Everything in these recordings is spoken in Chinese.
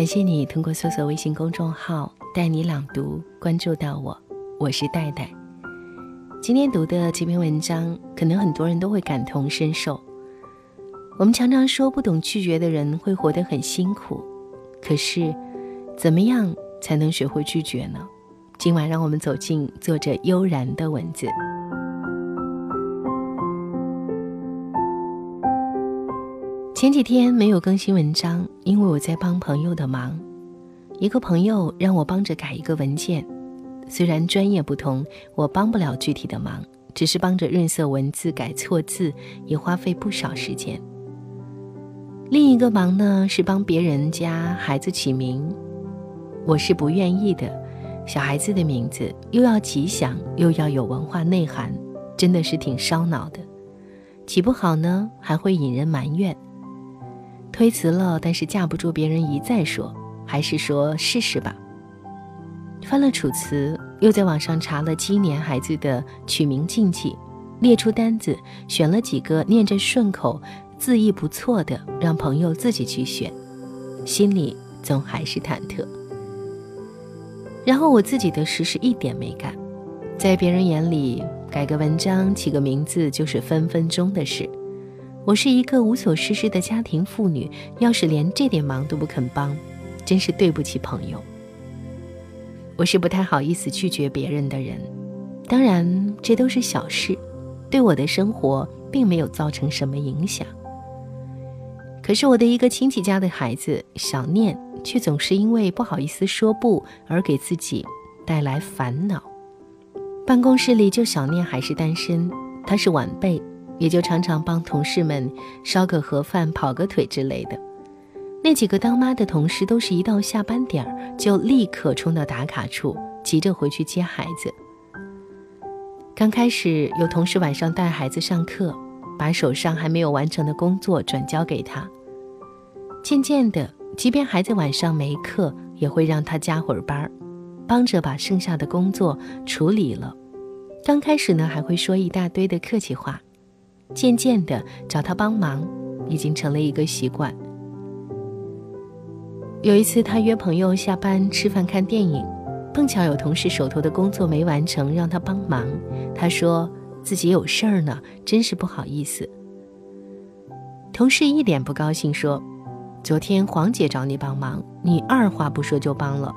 感谢你通过搜索微信公众号“带你朗读”关注到我，我是戴戴。今天读的这篇文章，可能很多人都会感同身受。我们常常说，不懂拒绝的人会活得很辛苦。可是，怎么样才能学会拒绝呢？今晚让我们走进作者悠然的文字。前几天没有更新文章，因为我在帮朋友的忙。一个朋友让我帮着改一个文件。虽然专业不同，我帮不了具体的忙，只是帮着润色文字、改错字，也花费不少时间。另一个忙呢，是帮别人家孩子起名，我是不愿意的。小孩子的名字又要吉祥，又要有文化内涵，真的是挺烧脑的。起不好呢，还会引人埋怨。推辞了，但是架不住别人一再说，还是说试试吧。翻了《楚辞》，又在网上查了今年孩子的取名禁忌，列出单子，选了几个念着顺口、字意不错的，让朋友自己去选，心里总还是忐忑。然后我自己的事是一点没干，在别人眼里，改个文章、起个名字就是分分钟的事。我是一个无所事事的家庭妇女，要是连这点忙都不肯帮，真是对不起朋友。我是不太好意思拒绝别人的人，当然这都是小事，对我的生活并没有造成什么影响。可是我的一个亲戚家的孩子小念，却总是因为不好意思说不而给自己带来烦恼。办公室里就小念还是单身，他是晚辈，也就常常帮同事们烧个盒饭、跑个腿之类的。那几个当妈的同事都是一到下班点儿就立刻冲到打卡处，急着回去接孩子。刚开始有同事晚上带孩子上课，把手上还没有完成的工作转交给他。渐渐的，即便孩子晚上没课，也会让他加会儿班，帮着把剩下的工作处理了。刚开始呢，还会说一大堆的客气话，渐渐的找他帮忙，已经成了一个习惯。有一次，他约朋友下班吃饭看电影，碰巧有同事手头的工作没完成，让他帮忙。他说自己有事儿呢，真是不好意思。同事一脸不高兴说：“昨天黄姐找你帮忙，你二话不说就帮了，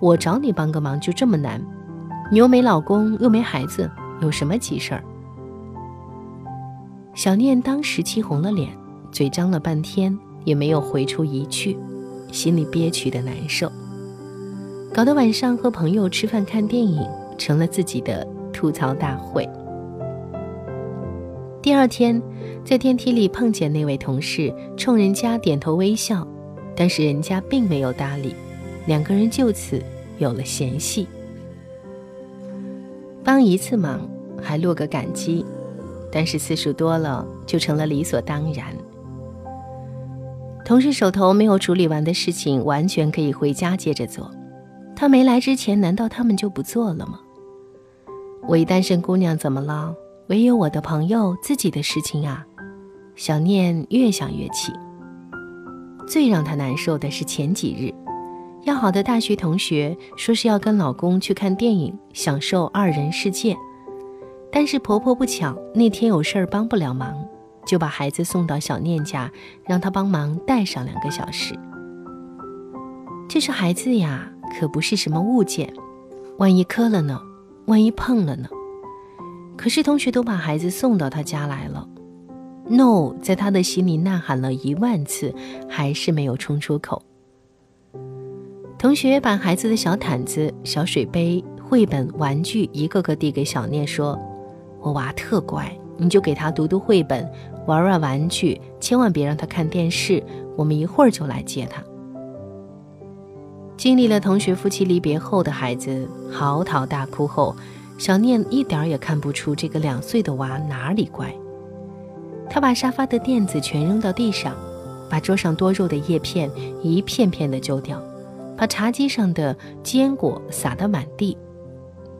我找你帮个忙就这么难？你又没老公，又没孩子，有什么急事儿？”小念当时气红了脸，嘴张了半天，也没有回出一句。心里憋屈的难受，搞得晚上和朋友吃饭看电影成了自己的吐槽大会。第二天，在电梯里碰见那位同事，冲人家点头微笑，但是人家并没有搭理，两个人就此有了嫌隙。帮一次忙还落个感激，但是次数多了就成了理所当然。同事手头没有处理完的事情，完全可以回家接着做。他没来之前，难道他们就不做了吗？我一单身姑娘怎么了？唯有我的朋友自己的事情啊！小念越想越气。最让她难受的是前几日，要好的大学同学说是要跟老公去看电影，享受二人世界，但是婆婆不巧那天有事儿帮不了忙。就把孩子送到小念家，让他帮忙带上两个小时。这是孩子呀，可不是什么物件，万一磕了呢？万一碰了呢？可是同学都把孩子送到他家来了，no，在他的心里呐喊了一万次，还是没有冲出口。同学把孩子的小毯子、小水杯、绘本、玩具一个个递给小念，说：“我娃特乖，你就给他读读绘本。”玩玩玩具，千万别让他看电视。我们一会儿就来接他。经历了同学夫妻离别后的孩子嚎啕大哭后，小念一点儿也看不出这个两岁的娃哪里乖。他把沙发的垫子全扔到地上，把桌上多肉的叶片一片片的揪掉，把茶几上的坚果撒得满地。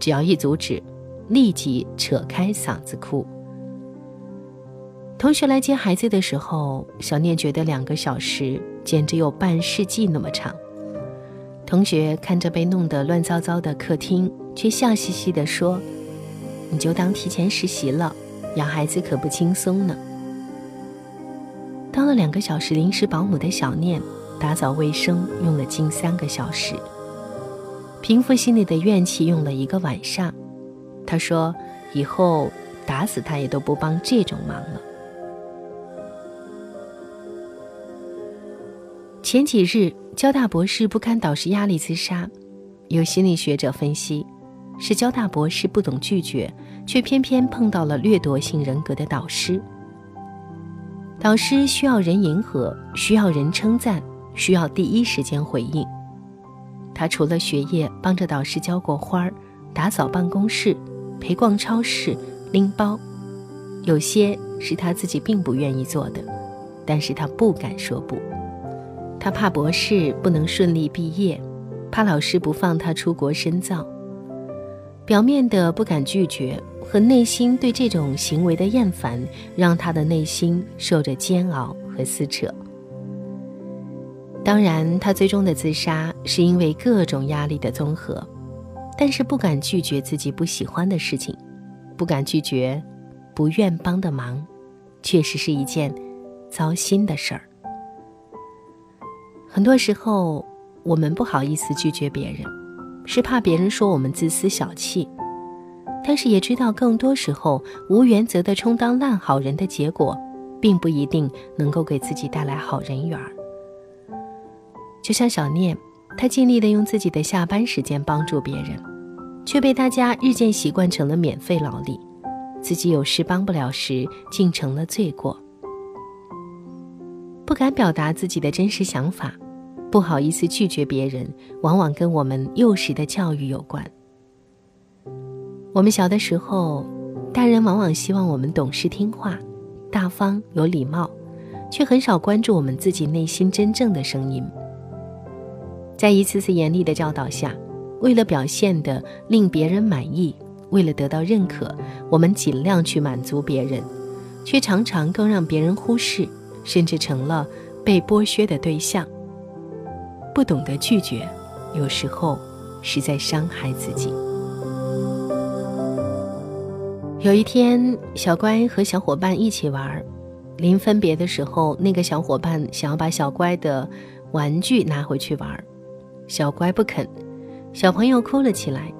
只要一阻止，立即扯开嗓子哭。同学来接孩子的时候，小念觉得两个小时简直有半世纪那么长。同学看着被弄得乱糟糟的客厅，却笑嘻嘻地说：“你就当提前实习了，养孩子可不轻松呢。”当了两个小时临时保姆的小念，打扫卫生用了近三个小时，平复心里的怨气用了一个晚上。他说：“以后打死他也都不帮这种忙了。”前几日，交大博士不堪导师压力自杀。有心理学者分析，是交大博士不懂拒绝，却偏偏碰到了掠夺性人格的导师。导师需要人迎合，需要人称赞，需要第一时间回应。他除了学业，帮着导师浇过花儿，打扫办公室，陪逛超市，拎包，有些是他自己并不愿意做的，但是他不敢说不。他怕博士不能顺利毕业，怕老师不放他出国深造。表面的不敢拒绝和内心对这种行为的厌烦，让他的内心受着煎熬和撕扯。当然，他最终的自杀是因为各种压力的综合，但是不敢拒绝自己不喜欢的事情，不敢拒绝不愿帮的忙，确实是一件糟心的事儿。很多时候，我们不好意思拒绝别人，是怕别人说我们自私小气。但是也知道，更多时候无原则的充当烂好人的结果，并不一定能够给自己带来好人缘儿。就像小念，他尽力的用自己的下班时间帮助别人，却被大家日渐习惯成了免费劳力，自己有事帮不了时，竟成了罪过。不敢表达自己的真实想法。不好意思拒绝别人，往往跟我们幼时的教育有关。我们小的时候，大人往往希望我们懂事听话、大方有礼貌，却很少关注我们自己内心真正的声音。在一次次严厉的教导下，为了表现的令别人满意，为了得到认可，我们尽量去满足别人，却常常更让别人忽视，甚至成了被剥削的对象。不懂得拒绝，有时候是在伤害自己。有一天，小乖和小伙伴一起玩，临分别的时候，那个小伙伴想要把小乖的玩具拿回去玩，小乖不肯，小朋友哭了起来。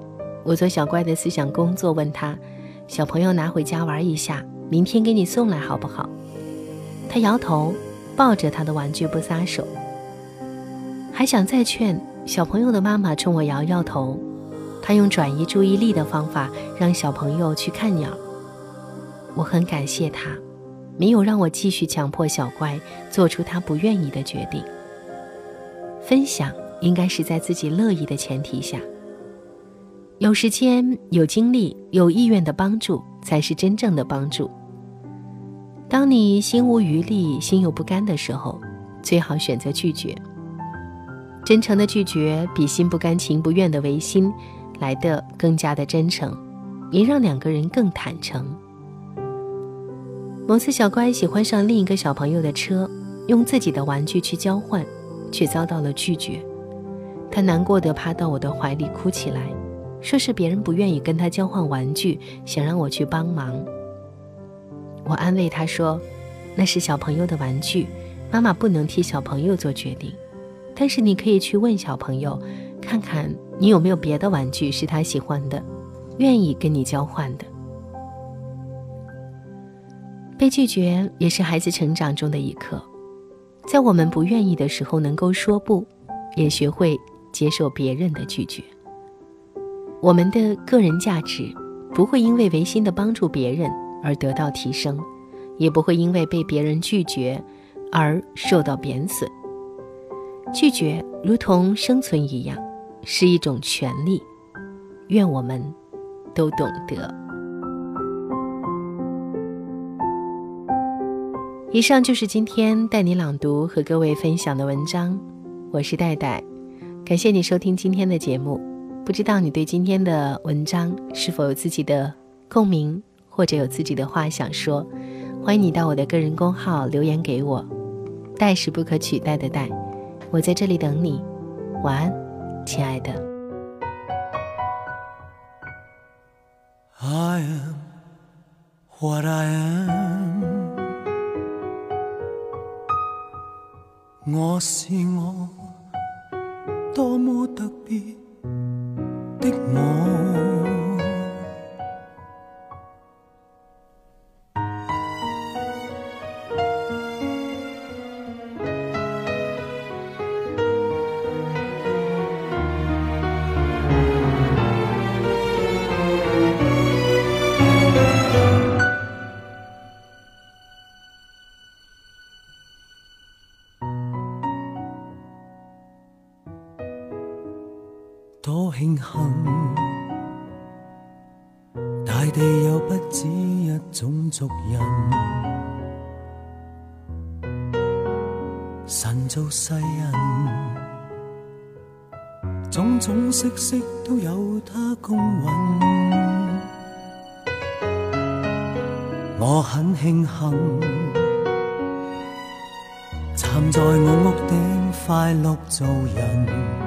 我做小乖的思想工作，问他：“小朋友拿回家玩一下，明天给你送来好不好？”他摇头，抱着他的玩具不撒手。还想再劝小朋友的妈妈冲我摇摇头，她用转移注意力的方法让小朋友去看鸟。我很感谢他，没有让我继续强迫小乖做出他不愿意的决定。分享应该是在自己乐意的前提下。有时间、有精力、有意愿的帮助才是真正的帮助。当你心无余力、心有不甘的时候，最好选择拒绝。真诚的拒绝比心不甘情不愿的违心来的更加的真诚，也让两个人更坦诚。某次，小乖喜欢上另一个小朋友的车，用自己的玩具去交换，却遭到了拒绝。他难过的趴到我的怀里哭起来，说是别人不愿意跟他交换玩具，想让我去帮忙。我安慰他说：“那是小朋友的玩具，妈妈不能替小朋友做决定。”但是你可以去问小朋友，看看你有没有别的玩具是他喜欢的，愿意跟你交换的。被拒绝也是孩子成长中的一课，在我们不愿意的时候能够说不，也学会接受别人的拒绝。我们的个人价值不会因为违心的帮助别人而得到提升，也不会因为被别人拒绝而受到贬损。拒绝如同生存一样，是一种权利。愿我们都懂得。以上就是今天带你朗读和各位分享的文章。我是戴戴，感谢你收听今天的节目。不知道你对今天的文章是否有自己的共鸣，或者有自己的话想说？欢迎你到我的个人公号留言给我。代是不可取代的代。我在这里等你，晚安，亲爱的。I am what I am，我是我，多么特别的我。多庆幸，大地有不止一种族人。神造世人，种种色色都有他公允。我很庆幸，站在我屋顶快乐做人。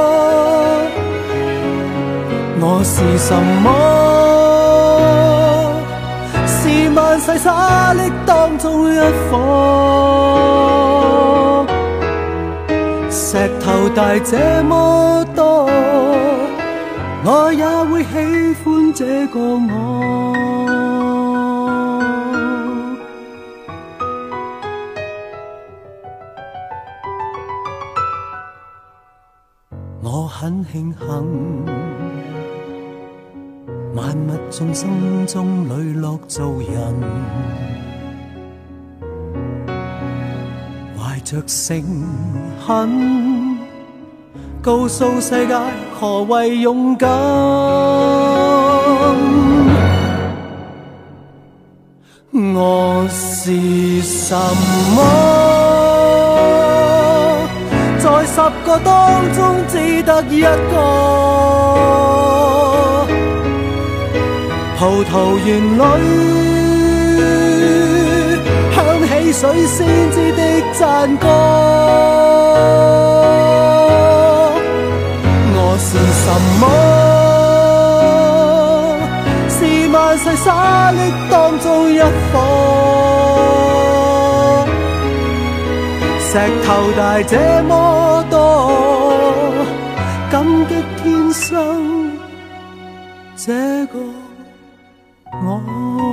是什么？是万世沙砾当中一颗。石头大这么多，我也会喜欢这个我。我很庆幸。万物众生中磊落做人，怀着诚恳，告诉世界何谓勇敢。我是什么？在十个当中只得一个。葡萄园里响起水仙子的赞歌。我是什么？是万世沙砾当中一颗。石头大这么多，感激天生这个。我。